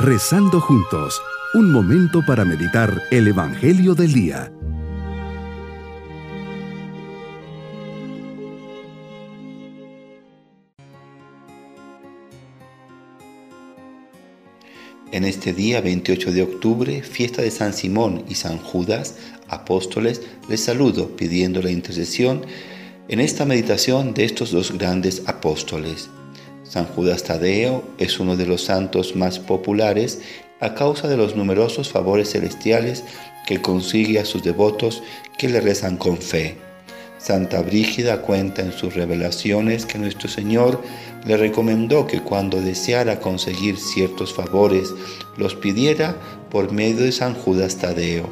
Rezando juntos, un momento para meditar el Evangelio del Día. En este día 28 de octubre, fiesta de San Simón y San Judas, apóstoles, les saludo pidiendo la intercesión en esta meditación de estos dos grandes apóstoles. San Judas Tadeo es uno de los santos más populares a causa de los numerosos favores celestiales que consigue a sus devotos que le rezan con fe. Santa Brígida cuenta en sus revelaciones que nuestro Señor le recomendó que cuando deseara conseguir ciertos favores los pidiera por medio de San Judas Tadeo.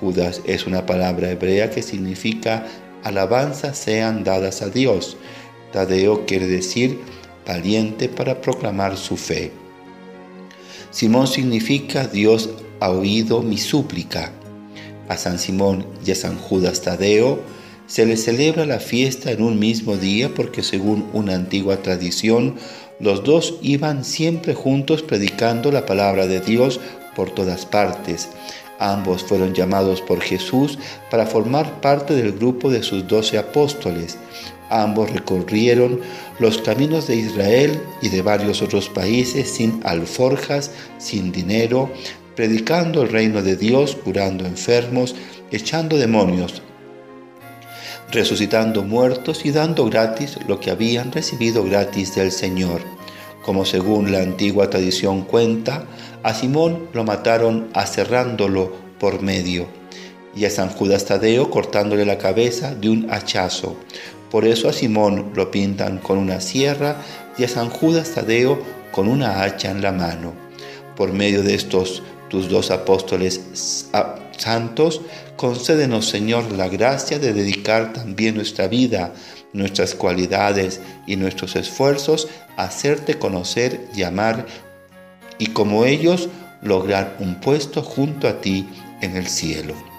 Judas es una palabra hebrea que significa alabanzas sean dadas a Dios. Tadeo quiere decir valiente para proclamar su fe. Simón significa Dios ha oído mi súplica. A San Simón y a San Judas Tadeo se les celebra la fiesta en un mismo día porque según una antigua tradición, los dos iban siempre juntos predicando la palabra de Dios por todas partes. Ambos fueron llamados por Jesús para formar parte del grupo de sus doce apóstoles. Ambos recorrieron los caminos de Israel y de varios otros países sin alforjas, sin dinero, predicando el reino de Dios, curando enfermos, echando demonios, resucitando muertos y dando gratis lo que habían recibido gratis del Señor. Como según la antigua tradición cuenta, a Simón lo mataron aserrándolo por medio y a San Judas Tadeo cortándole la cabeza de un hachazo. Por eso a Simón lo pintan con una sierra y a San Judas Tadeo con una hacha en la mano. Por medio de estos tus dos apóstoles santos, concédenos Señor la gracia de dedicar también nuestra vida, nuestras cualidades y nuestros esfuerzos a hacerte conocer y amar y como ellos lograr un puesto junto a ti en el cielo.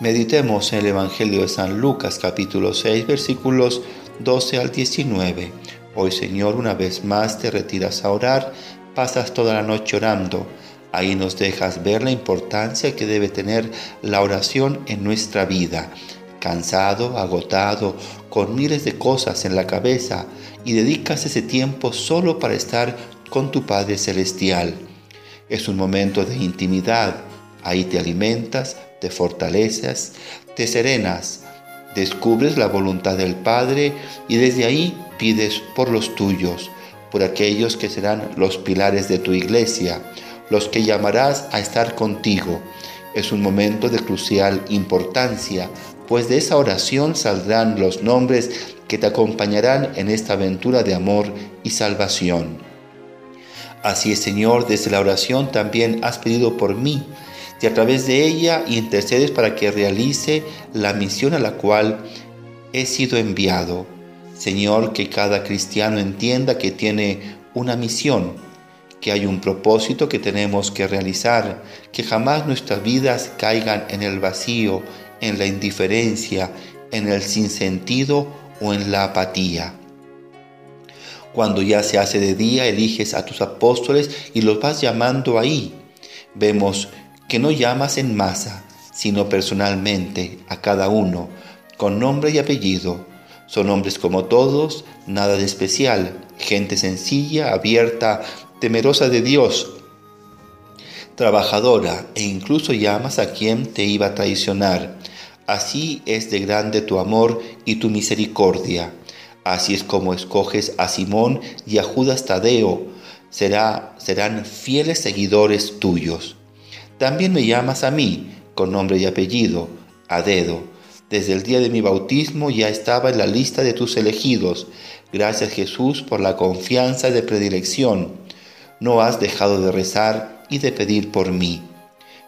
Meditemos en el Evangelio de San Lucas capítulo 6 versículos 12 al 19. Hoy Señor una vez más te retiras a orar, pasas toda la noche orando. Ahí nos dejas ver la importancia que debe tener la oración en nuestra vida. Cansado, agotado, con miles de cosas en la cabeza y dedicas ese tiempo solo para estar con tu Padre Celestial. Es un momento de intimidad. Ahí te alimentas, te fortaleces, te serenas, descubres la voluntad del Padre y desde ahí pides por los tuyos, por aquellos que serán los pilares de tu iglesia, los que llamarás a estar contigo. Es un momento de crucial importancia, pues de esa oración saldrán los nombres que te acompañarán en esta aventura de amor y salvación. Así es, Señor, desde la oración también has pedido por mí y a través de ella intercedes para que realice la misión a la cual he sido enviado. Señor, que cada cristiano entienda que tiene una misión, que hay un propósito que tenemos que realizar, que jamás nuestras vidas caigan en el vacío, en la indiferencia, en el sinsentido o en la apatía. Cuando ya se hace de día, eliges a tus apóstoles y los vas llamando ahí. Vemos que no llamas en masa, sino personalmente a cada uno, con nombre y apellido. Son hombres como todos, nada de especial, gente sencilla, abierta, temerosa de Dios, trabajadora, e incluso llamas a quien te iba a traicionar. Así es de grande tu amor y tu misericordia. Así es como escoges a Simón y a Judas Tadeo. Será, serán fieles seguidores tuyos. También me llamas a mí, con nombre y apellido, a dedo. Desde el día de mi bautismo ya estaba en la lista de tus elegidos. Gracias Jesús por la confianza de predilección. No has dejado de rezar y de pedir por mí.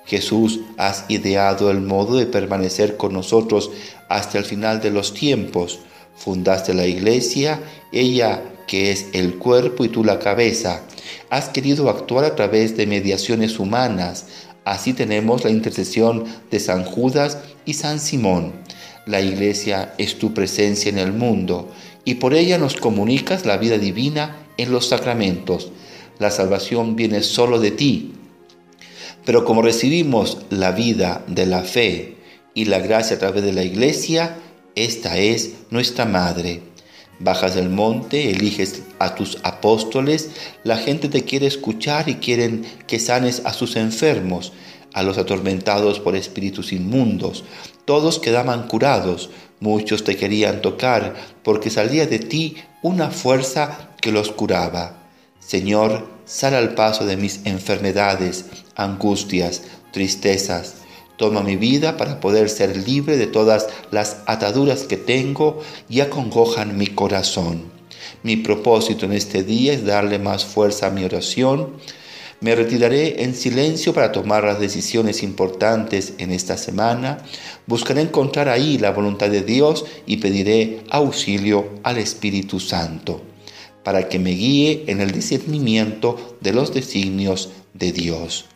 Jesús, has ideado el modo de permanecer con nosotros hasta el final de los tiempos. Fundaste la iglesia, ella que es el cuerpo y tú la cabeza. Has querido actuar a través de mediaciones humanas, Así tenemos la intercesión de San Judas y San Simón. La iglesia es tu presencia en el mundo y por ella nos comunicas la vida divina en los sacramentos. la salvación viene solo de ti. Pero como recibimos la vida de la fe y la gracia a través de la iglesia, esta es nuestra madre. Bajas del monte, eliges a tus apóstoles, la gente te quiere escuchar y quieren que sanes a sus enfermos, a los atormentados por espíritus inmundos. Todos quedaban curados, muchos te querían tocar, porque salía de ti una fuerza que los curaba. Señor, sal al paso de mis enfermedades, angustias, tristezas. Toma mi vida para poder ser libre de todas las ataduras que tengo y acongojan mi corazón. Mi propósito en este día es darle más fuerza a mi oración. Me retiraré en silencio para tomar las decisiones importantes en esta semana. Buscaré encontrar ahí la voluntad de Dios y pediré auxilio al Espíritu Santo para que me guíe en el discernimiento de los designios de Dios.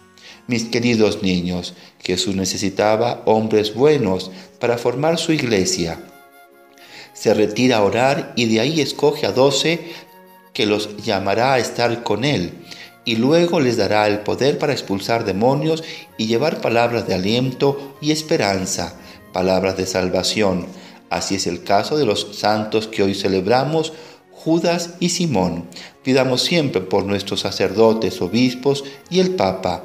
Mis queridos niños, Jesús necesitaba hombres buenos para formar su iglesia. Se retira a orar y de ahí escoge a doce que los llamará a estar con él y luego les dará el poder para expulsar demonios y llevar palabras de aliento y esperanza, palabras de salvación. Así es el caso de los santos que hoy celebramos Judas y Simón. Pidamos siempre por nuestros sacerdotes, obispos y el Papa.